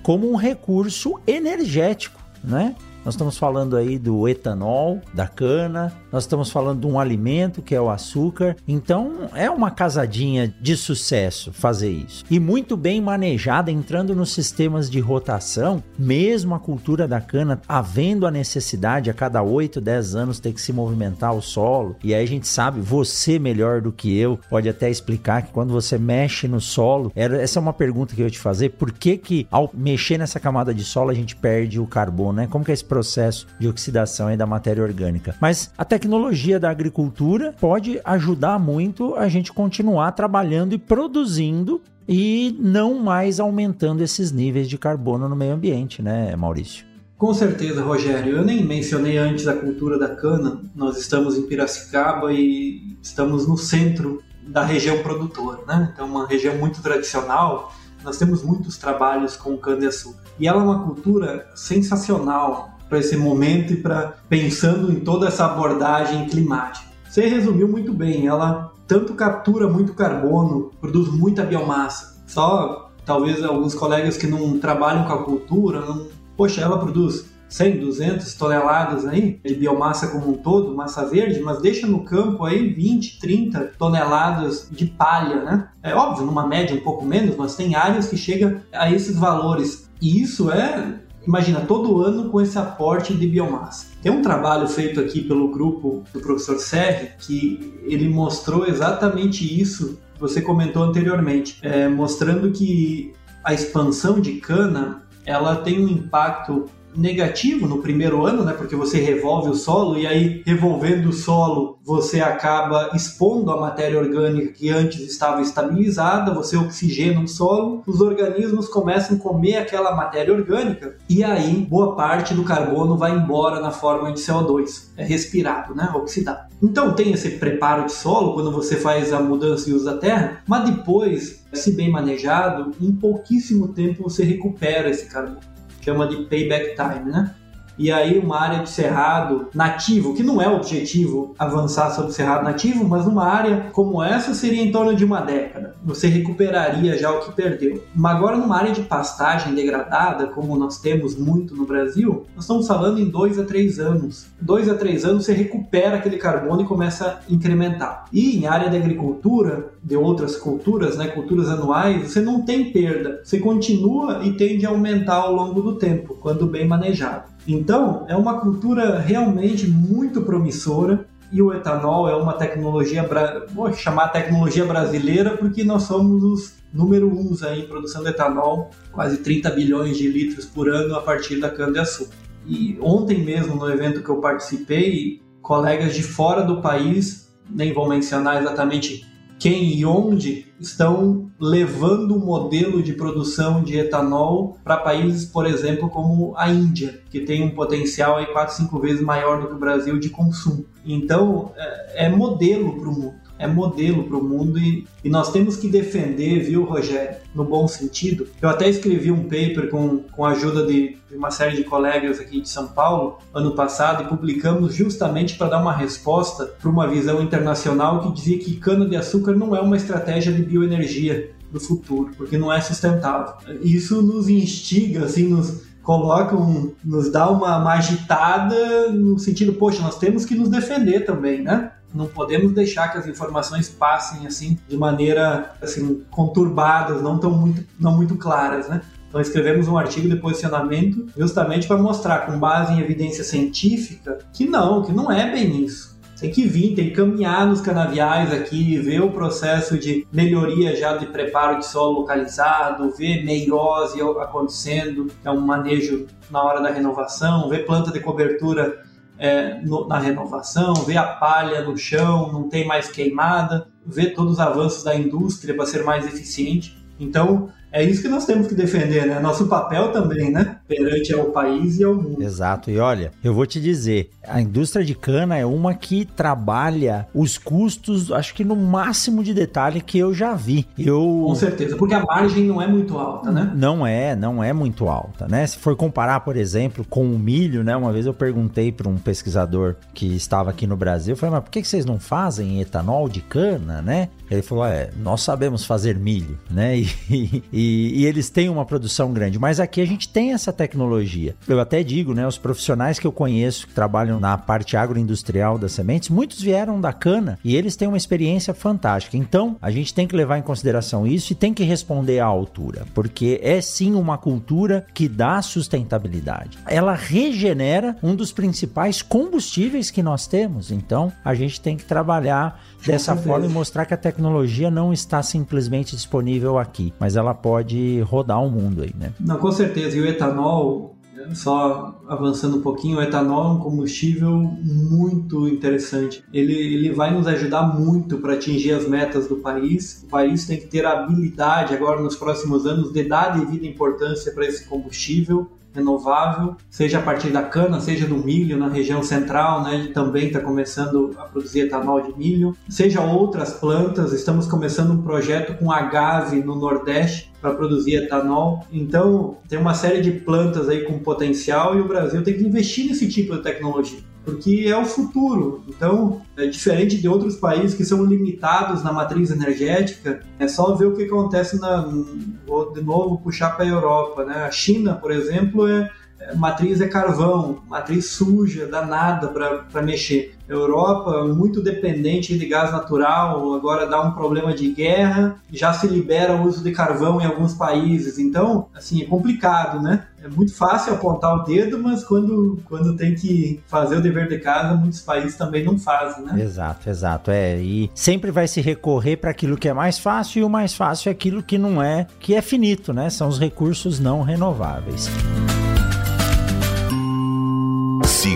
como um recurso energético, né? nós estamos falando aí do etanol, da cana, nós estamos falando de um alimento que é o açúcar. Então é uma casadinha de sucesso fazer isso. E muito bem manejada, entrando nos sistemas de rotação, mesmo a cultura da cana, havendo a necessidade a cada 8, 10 anos ter que se movimentar o solo. E aí a gente sabe, você melhor do que eu, pode até explicar que quando você mexe no solo, essa é uma pergunta que eu ia te fazer, por que que ao mexer nessa camada de solo a gente perde o carbono, né? Como que é esse processo de oxidação aí da matéria orgânica? Mas a tecnologia da agricultura pode ajudar muito a gente continuar trabalhando e produzindo e não mais aumentando esses níveis de carbono no meio ambiente, né, Maurício? Com certeza, Rogério. Eu nem mencionei antes a cultura da cana. Nós estamos em Piracicaba e estamos no centro da região produtora, né? Então, uma região muito tradicional. Nós temos muitos trabalhos com cana-de-açúcar. E ela é uma cultura sensacional para esse momento e para pensando em toda essa abordagem climática. Você resumiu muito bem. Ela tanto captura muito carbono, produz muita biomassa. Só talvez alguns colegas que não trabalham com a cultura, não... poxa, ela produz 100, 200 toneladas aí de biomassa como um todo, massa verde, mas deixa no campo aí 20, 30 toneladas de palha, né? É óbvio, numa média um pouco menos, mas tem áreas que chegam a esses valores. E isso é imagina, todo ano com esse aporte de biomassa. Tem um trabalho feito aqui pelo grupo do professor Serri que ele mostrou exatamente isso que você comentou anteriormente, é, mostrando que a expansão de cana ela tem um impacto negativo no primeiro ano, né? Porque você revolve o solo e aí revolvendo o solo você acaba expondo a matéria orgânica que antes estava estabilizada, você oxigena o solo, os organismos começam a comer aquela matéria orgânica e aí boa parte do carbono vai embora na forma de CO2, é respirado, né? Oxidado. Então tem esse preparo de solo quando você faz a mudança e usa a terra, mas depois, se bem manejado, em pouquíssimo tempo você recupera esse carbono chama de payback time, né? E aí uma área de cerrado nativo, que não é o objetivo avançar sobre o cerrado nativo, mas numa área como essa seria em torno de uma década. Você recuperaria já o que perdeu. Mas agora numa área de pastagem degradada, como nós temos muito no Brasil, nós estamos falando em dois a três anos. Dois a três anos você recupera aquele carbono e começa a incrementar. E em área de agricultura, de outras culturas, né, culturas anuais, você não tem perda. Você continua e tende a aumentar ao longo do tempo, quando bem manejado. Então, é uma cultura realmente muito promissora e o etanol é uma tecnologia, vou chamar tecnologia brasileira porque nós somos os número uns aí em produção de etanol, quase 30 bilhões de litros por ano a partir da cana-de-açúcar. E ontem mesmo, no evento que eu participei, colegas de fora do país, nem vou mencionar exatamente quem e onde estão levando o modelo de produção de etanol para países, por exemplo, como a Índia, que tem um potencial aí 4, 5 vezes maior do que o Brasil de consumo. Então, é, é modelo para o mundo é modelo para o mundo e, e, nós temos que defender, viu, Rogério, no bom sentido. Eu até escrevi um paper com, com a ajuda de, de uma série de colegas aqui de São Paulo ano passado e publicamos justamente para dar uma resposta para uma visão internacional que dizia que cana-de-açúcar não é uma estratégia de bioenergia do futuro, porque não é sustentável. Isso nos instiga, assim, nos, coloca um, nos dá uma, uma agitada no sentido, poxa, nós temos que nos defender também, né? Não podemos deixar que as informações passem assim de maneira assim conturbadas, não tão muito, não muito claras, né? Então escrevemos um artigo de posicionamento justamente para mostrar com base em evidência científica que não, que não é bem isso. Tem que vir, tem que caminhar nos canaviais aqui, ver o processo de melhoria já de preparo de solo localizado, ver meiose acontecendo, é um manejo na hora da renovação, ver planta de cobertura é, no, na renovação, ver a palha no chão, não tem mais queimada, ver todos os avanços da indústria para ser mais eficiente. Então, é isso que nós temos que defender, né? Nosso papel também, né? Perante ao país e ao mundo. Exato. E olha, eu vou te dizer, a indústria de cana é uma que trabalha os custos, acho que no máximo de detalhe que eu já vi. Eu... Com certeza, porque a margem não é muito alta, né? Não é, não é muito alta, né? Se for comparar, por exemplo, com o milho, né? Uma vez eu perguntei para um pesquisador que estava aqui no Brasil, eu falei, mas por que vocês não fazem etanol de cana, né? Ele falou, é, nós sabemos fazer milho, né? E, e e, eles têm uma produção grande. Mas aqui a gente tem essa tecnologia. Eu até digo, né? Os profissionais que eu conheço que trabalham na parte agroindustrial das sementes, muitos vieram da cana e eles têm uma experiência fantástica. Então, a gente tem que levar em consideração isso e tem que responder à altura, porque é sim uma cultura que dá sustentabilidade. Ela regenera um dos principais combustíveis que nós temos. Então, a gente tem que trabalhar dessa forma e mostrar que a tecnologia não está simplesmente disponível aqui, mas ela pode rodar o mundo aí, né? Não, com certeza. E o etanol, só avançando um pouquinho, o etanol é um combustível muito interessante. Ele, ele vai nos ajudar muito para atingir as metas do país. O país tem que ter a habilidade, agora nos próximos anos, de dar devida importância para esse combustível renovável, seja a partir da cana, seja do milho na região central, né? Também está começando a produzir etanol de milho, seja outras plantas. Estamos começando um projeto com agave no Nordeste para produzir etanol. Então, tem uma série de plantas aí com potencial e o Brasil tem que investir nesse tipo de tecnologia porque é o futuro. Então, é diferente de outros países que são limitados na matriz energética, é só ver o que acontece na. Vou de novo puxar para a Europa. Né? A China, por exemplo, é, é, matriz é carvão, matriz suja, danada para mexer. Europa muito dependente de gás natural, agora dá um problema de guerra, já se libera o uso de carvão em alguns países. Então, assim, é complicado, né? É muito fácil apontar o dedo, mas quando, quando tem que fazer o dever de casa, muitos países também não fazem, né? Exato, exato. É, e sempre vai se recorrer para aquilo que é mais fácil, e o mais fácil é aquilo que não é, que é finito, né? São os recursos não renováveis.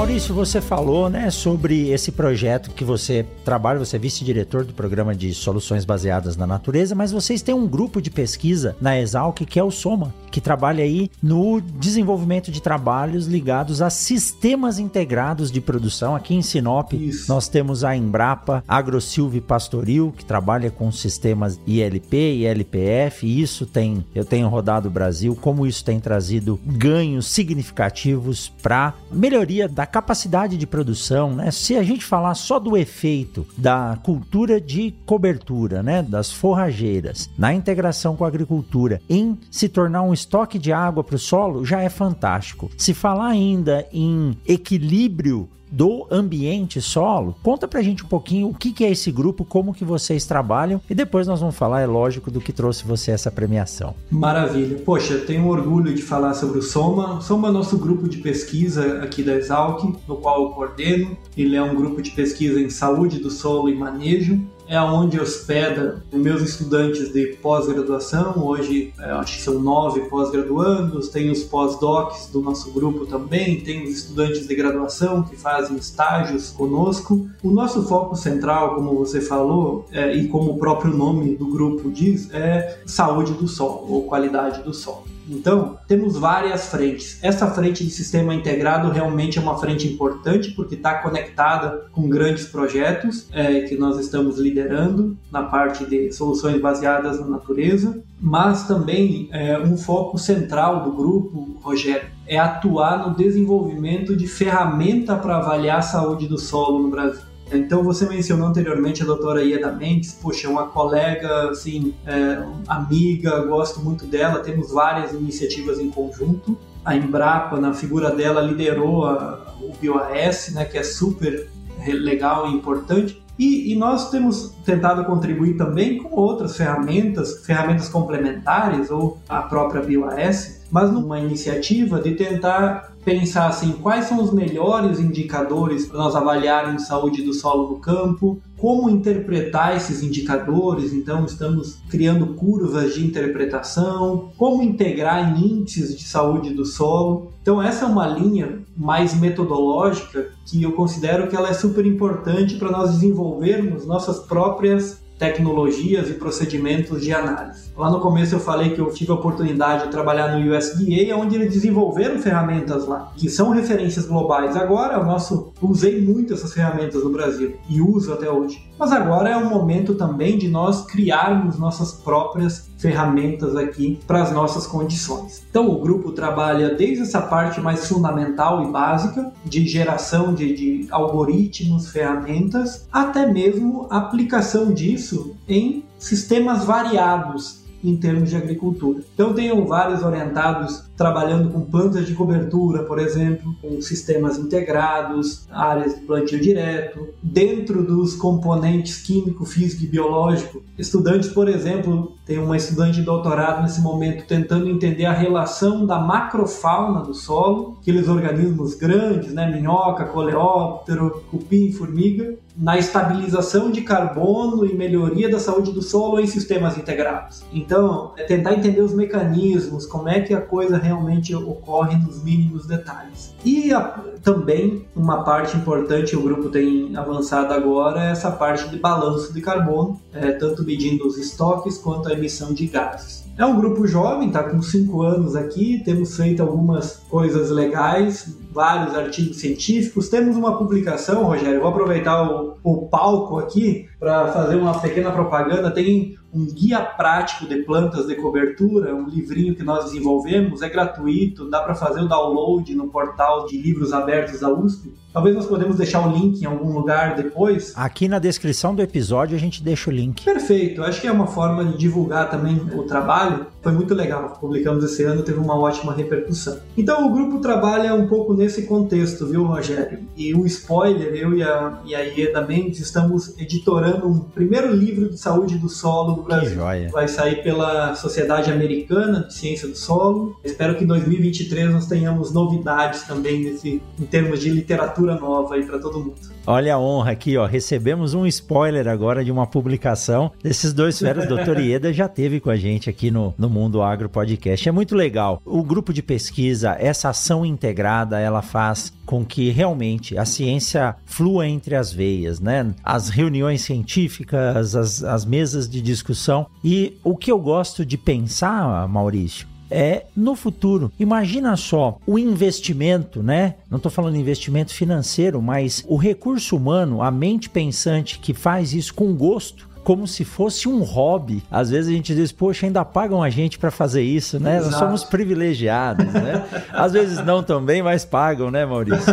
Maurício, você falou né, sobre esse projeto que você trabalha, você é vice-diretor do programa de soluções baseadas na natureza, mas vocês têm um grupo de pesquisa na Exalc que é o Soma, que trabalha aí no desenvolvimento de trabalhos ligados a sistemas integrados de produção. Aqui em Sinop, Isso. nós temos a Embrapa AgroSilve Pastoril, que trabalha com sistemas ILP e LPF, e isso tem, eu tenho rodado o Brasil, como isso tem trazido ganhos significativos para melhoria da capacidade de produção, né? Se a gente falar só do efeito da cultura de cobertura, né, das forrageiras, na integração com a agricultura, em se tornar um estoque de água para o solo, já é fantástico. Se falar ainda em equilíbrio do ambiente solo. Conta pra gente um pouquinho o que, é esse grupo, como que vocês trabalham e depois nós vamos falar, é lógico, do que trouxe você essa premiação. Maravilha. Poxa, tenho orgulho de falar sobre o Soma. O Soma é nosso grupo de pesquisa aqui da Exalc, no qual eu coordeno. Ele é um grupo de pesquisa em saúde do solo e manejo é onde hospeda meus estudantes de pós-graduação. Hoje é, acho que são nove pós-graduandos, tem os pós-docs do nosso grupo também, tem os estudantes de graduação que fazem estágios conosco. O nosso foco central, como você falou, é, e como o próprio nome do grupo diz, é saúde do solo ou qualidade do solo. Então, temos várias frentes. Essa frente de sistema integrado realmente é uma frente importante porque está conectada com grandes projetos é, que nós estamos liderando na parte de soluções baseadas na natureza, mas também é, um foco central do grupo, Rogério, é atuar no desenvolvimento de ferramenta para avaliar a saúde do solo no Brasil. Então você mencionou anteriormente a doutora Ieda Mendes, poxa, uma colega, assim, é, amiga, gosto muito dela, temos várias iniciativas em conjunto. A Embrapa, na figura dela, liderou a, o BioAS, né, que é super legal e importante. E, e, nós temos tentado contribuir também com outras ferramentas, ferramentas complementares ou a própria BioAS, mas numa iniciativa de tentar pensar assim, quais são os melhores indicadores para nós avaliarmos saúde do solo do campo, como interpretar esses indicadores, então estamos criando curvas de interpretação, como integrar em índices de saúde do solo. Então essa é uma linha mais metodológica que eu considero que ela é super importante para nós desenvolvermos nossas próprias tecnologias e procedimentos de análise. Lá no começo eu falei que eu tive a oportunidade de trabalhar no USDA, onde eles desenvolveram ferramentas lá, que são referências globais. Agora, o nosso, usei muito essas ferramentas no Brasil e uso até hoje. Mas agora é o momento também de nós criarmos nossas próprias ferramentas aqui para as nossas condições. Então, o grupo trabalha desde essa parte mais fundamental e básica de geração de, de algoritmos, ferramentas, até mesmo aplicação disso em sistemas variados em termos de agricultura. Então, tenho vários orientados trabalhando com plantas de cobertura, por exemplo, com sistemas integrados, áreas de plantio direto, dentro dos componentes químico, físico e biológico. Estudantes, por exemplo, tem uma estudante de doutorado nesse momento tentando entender a relação da macrofauna do solo, aqueles organismos grandes, né, minhoca, coleóptero, cupim, formiga, na estabilização de carbono e melhoria da saúde do solo em sistemas integrados. Então, é tentar entender os mecanismos, como é que a coisa realmente ocorre nos mínimos detalhes. E a, também uma parte importante o grupo tem avançado agora é essa parte de balanço de carbono, é, tanto medindo os estoques quanto a emissão de gases. É um grupo jovem, está com 5 anos aqui, temos feito algumas coisas legais, vários artigos científicos. Temos uma publicação, Rogério, vou aproveitar o, o palco aqui para fazer uma pequena propaganda. Tem um guia prático de plantas de cobertura, um livrinho que nós desenvolvemos, é gratuito, dá para fazer o download no portal de livros abertos da USP. Talvez nós podemos deixar o link em algum lugar depois. Aqui na descrição do episódio a gente deixa o link. Perfeito, acho que é uma forma de divulgar também o trabalho. Foi muito legal, publicamos esse ano, teve uma ótima repercussão. Então o grupo trabalha um pouco nesse contexto, viu, Rogério? E o spoiler, eu e a, e a Ieda Mendes estamos editorando um primeiro livro de saúde do solo do Brasil. Que joia. Vai sair pela Sociedade Americana de Ciência do Solo. Espero que em 2023 nós tenhamos novidades também nesse, em termos de literatura nova aí para todo mundo. Olha a honra aqui, ó. Recebemos um spoiler agora de uma publicação desses dois férias. Doutor Ieda já teve com a gente aqui no, no Mundo Agro Podcast. É muito legal. O grupo de pesquisa, essa ação integrada, ela faz com que realmente a ciência flua entre as veias, né? As reuniões científicas, as, as mesas de discussão. E o que eu gosto de pensar, Maurício, é no futuro. Imagina só o investimento, né? Não estou falando investimento financeiro, mas o recurso humano, a mente pensante que faz isso com gosto como se fosse um hobby. Às vezes a gente diz, poxa, ainda pagam a gente para fazer isso, né? Exato. Nós somos privilegiados, né? Às vezes não também, mas pagam, né, Maurício?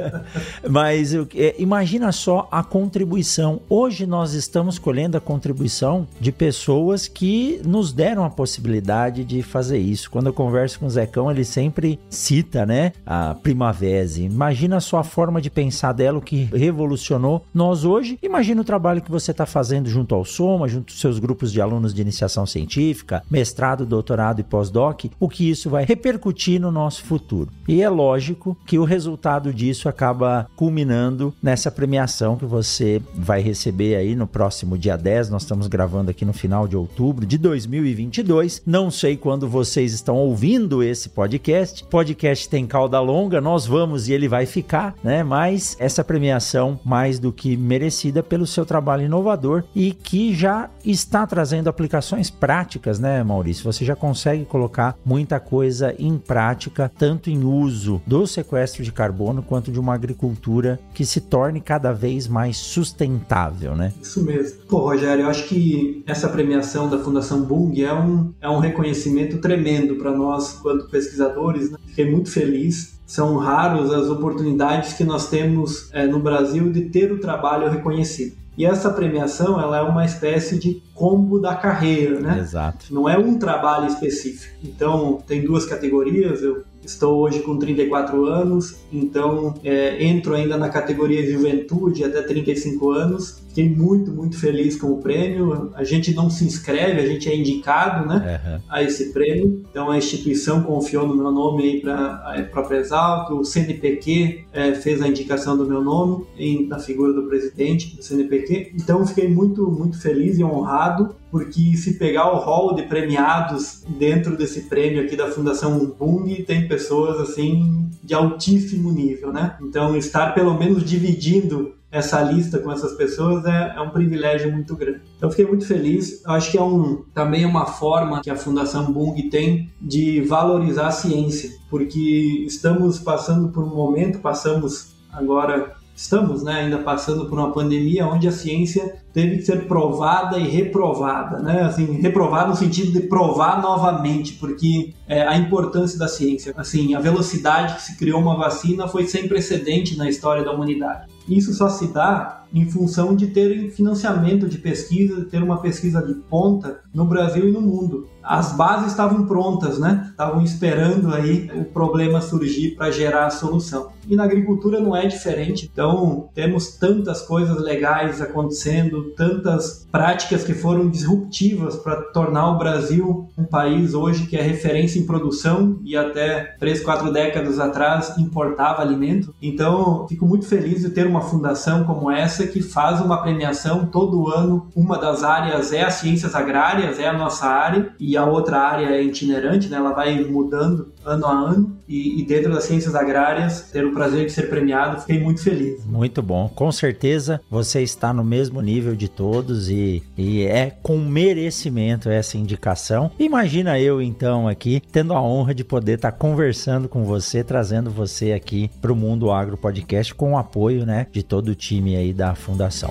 mas é, imagina só a contribuição. Hoje nós estamos colhendo a contribuição de pessoas que nos deram a possibilidade de fazer isso. Quando eu converso com o Zecão, ele sempre cita, né, a Primavera. Imagina só a forma de pensar dela, o que revolucionou nós hoje. Imagina o trabalho que você está fazendo junto ao Soma, junto aos seus grupos de alunos de iniciação científica, mestrado, doutorado e pós-doc, o que isso vai repercutir no nosso futuro. E é lógico que o resultado disso acaba culminando nessa premiação que você vai receber aí no próximo dia 10. Nós estamos gravando aqui no final de outubro de 2022. Não sei quando vocês estão ouvindo esse podcast. Podcast tem cauda longa, nós vamos e ele vai ficar, né? Mas essa premiação mais do que merecida pelo seu trabalho inovador e e que já está trazendo aplicações práticas, né, Maurício? Você já consegue colocar muita coisa em prática, tanto em uso do sequestro de carbono quanto de uma agricultura que se torne cada vez mais sustentável, né? Isso mesmo. Pô, Rogério, eu acho que essa premiação da Fundação Bung é um, é um reconhecimento tremendo para nós, quanto pesquisadores. Né? Fiquei muito feliz são raros as oportunidades que nós temos é, no Brasil de ter o trabalho reconhecido. E essa premiação ela é uma espécie de combo da carreira, né? Exato. Não é um trabalho específico. Então, tem duas categorias. Eu Estou hoje com 34 anos, então é, entro ainda na categoria juventude até 35 anos. Fiquei muito, muito feliz com o prêmio. A gente não se inscreve, a gente é indicado né, uhum. a esse prêmio. Então a instituição confiou no meu nome para a própria Exalto. O CNPq é, fez a indicação do meu nome em, na figura do presidente do CNPq. Então fiquei muito, muito feliz e honrado porque se pegar o hall de premiados dentro desse prêmio aqui da Fundação Bung, tem pessoas assim de altíssimo nível, né? Então estar pelo menos dividindo essa lista com essas pessoas é, é, um privilégio muito grande. Então fiquei muito feliz. Eu acho que é um também uma forma que a Fundação Bung tem de valorizar a ciência, porque estamos passando por um momento, passamos agora estamos né, ainda passando por uma pandemia onde a ciência teve que ser provada e reprovada, né? Assim, reprovada no sentido de provar novamente, porque é, a importância da ciência, assim, a velocidade que se criou uma vacina foi sem precedente na história da humanidade. Isso só se dá em função de ter financiamento de pesquisa, de ter uma pesquisa de ponta no Brasil e no mundo. As bases estavam prontas, né? Estavam esperando aí o problema surgir para gerar a solução. E na agricultura não é diferente. Então, temos tantas coisas legais acontecendo, tantas práticas que foram disruptivas para tornar o Brasil um país hoje que é referência em produção e até três, quatro décadas atrás importava alimento. Então, fico muito feliz de ter uma fundação como essa que faz uma premiação todo ano. Uma das áreas é as ciências agrárias, é a nossa área, e a outra área é itinerante, né? ela vai mudando ano a ano. E, e, dentro das ciências agrárias, ter o prazer de ser premiado, fiquei muito feliz. Muito bom. Com certeza você está no mesmo nível de todos e, e é com merecimento essa indicação. Imagina eu, então, aqui, tendo a honra de poder estar conversando com você, trazendo você aqui para o Mundo Agro Podcast com o apoio né, de todo o time aí da Fundação.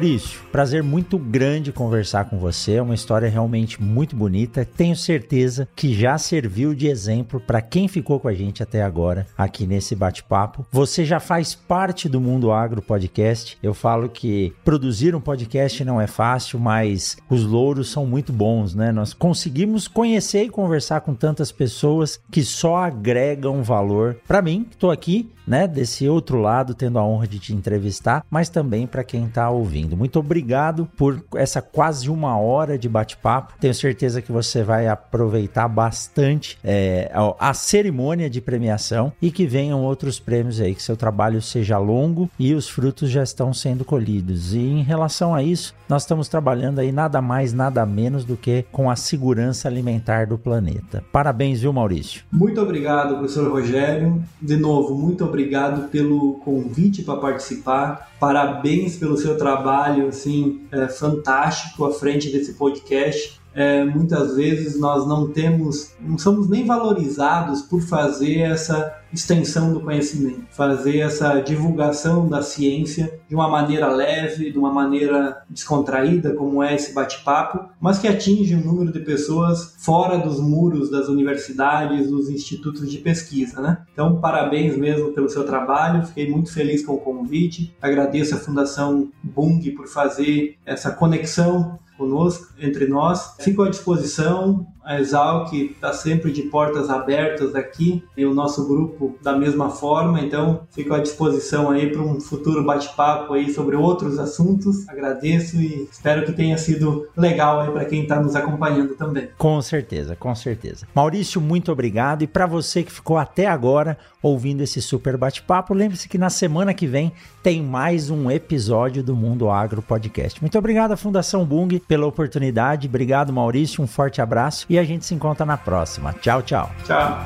Maurício, prazer muito grande conversar com você. É uma história realmente muito bonita. Tenho certeza que já serviu de exemplo para quem ficou com a gente até agora aqui nesse bate-papo. Você já faz parte do Mundo Agro Podcast. Eu falo que produzir um podcast não é fácil, mas os louros são muito bons, né? Nós conseguimos conhecer e conversar com tantas pessoas que só agregam valor. Para mim, estou aqui né, desse outro lado, tendo a honra de te entrevistar, mas também para quem está ouvindo. Muito obrigado por essa quase uma hora de bate-papo. Tenho certeza que você vai aproveitar bastante é, a cerimônia de premiação e que venham outros prêmios aí, que seu trabalho seja longo e os frutos já estão sendo colhidos. E em relação a isso, nós estamos trabalhando aí nada mais, nada menos do que com a segurança alimentar do planeta. Parabéns, viu, Maurício? Muito obrigado, professor Rogério. De novo, muito obrigado pelo convite para participar. Parabéns pelo seu trabalho, assim, é, fantástico à frente desse podcast é, muitas vezes nós não temos, não somos nem valorizados por fazer essa extensão do conhecimento, fazer essa divulgação da ciência de uma maneira leve, de uma maneira descontraída, como é esse bate-papo, mas que atinge um número de pessoas fora dos muros das universidades, dos institutos de pesquisa, né? Então, parabéns mesmo pelo seu trabalho, fiquei muito feliz com o convite, agradeço a Fundação Bung por fazer essa conexão conosco, entre nós. Fico à disposição a Exalc está sempre de portas abertas aqui e o nosso grupo da mesma forma, então fico à disposição aí para um futuro bate-papo aí sobre outros assuntos. Agradeço e espero que tenha sido legal aí para quem está nos acompanhando também. Com certeza, com certeza. Maurício, muito obrigado e para você que ficou até agora ouvindo esse super bate-papo, lembre-se que na semana que vem tem mais um episódio do Mundo Agro Podcast. Muito obrigado à Fundação Bung pela oportunidade. Obrigado, Maurício. Um forte abraço e a gente se encontra na próxima. Tchau, tchau. Tchau.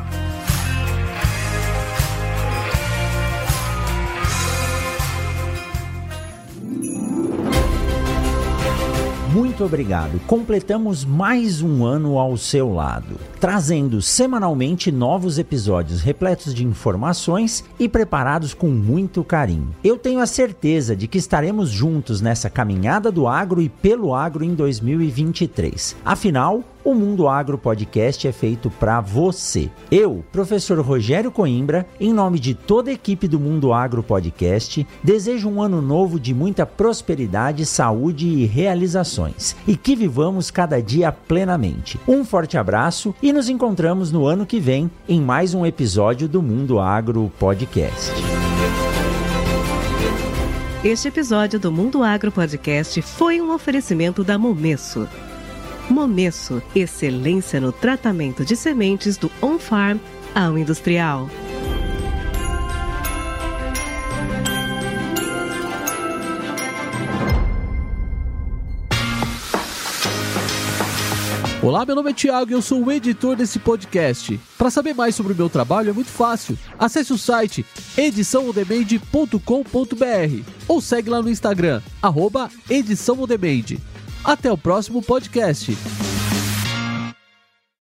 Muito obrigado. Completamos mais um ano ao seu lado, trazendo semanalmente novos episódios repletos de informações e preparados com muito carinho. Eu tenho a certeza de que estaremos juntos nessa caminhada do agro e pelo agro em 2023. Afinal, o Mundo Agro Podcast é feito para você. Eu, professor Rogério Coimbra, em nome de toda a equipe do Mundo Agro Podcast, desejo um ano novo de muita prosperidade, saúde e realizações. E que vivamos cada dia plenamente. Um forte abraço e nos encontramos no ano que vem em mais um episódio do Mundo Agro Podcast. Este episódio do Mundo Agro Podcast foi um oferecimento da Momesso. Momesso, excelência no tratamento de sementes do on-farm ao industrial. Olá, meu nome é Thiago e eu sou o editor desse podcast. Para saber mais sobre o meu trabalho é muito fácil. Acesse o site ediçãoondemand.com.br ou segue lá no Instagram, arroba. Até o próximo podcast.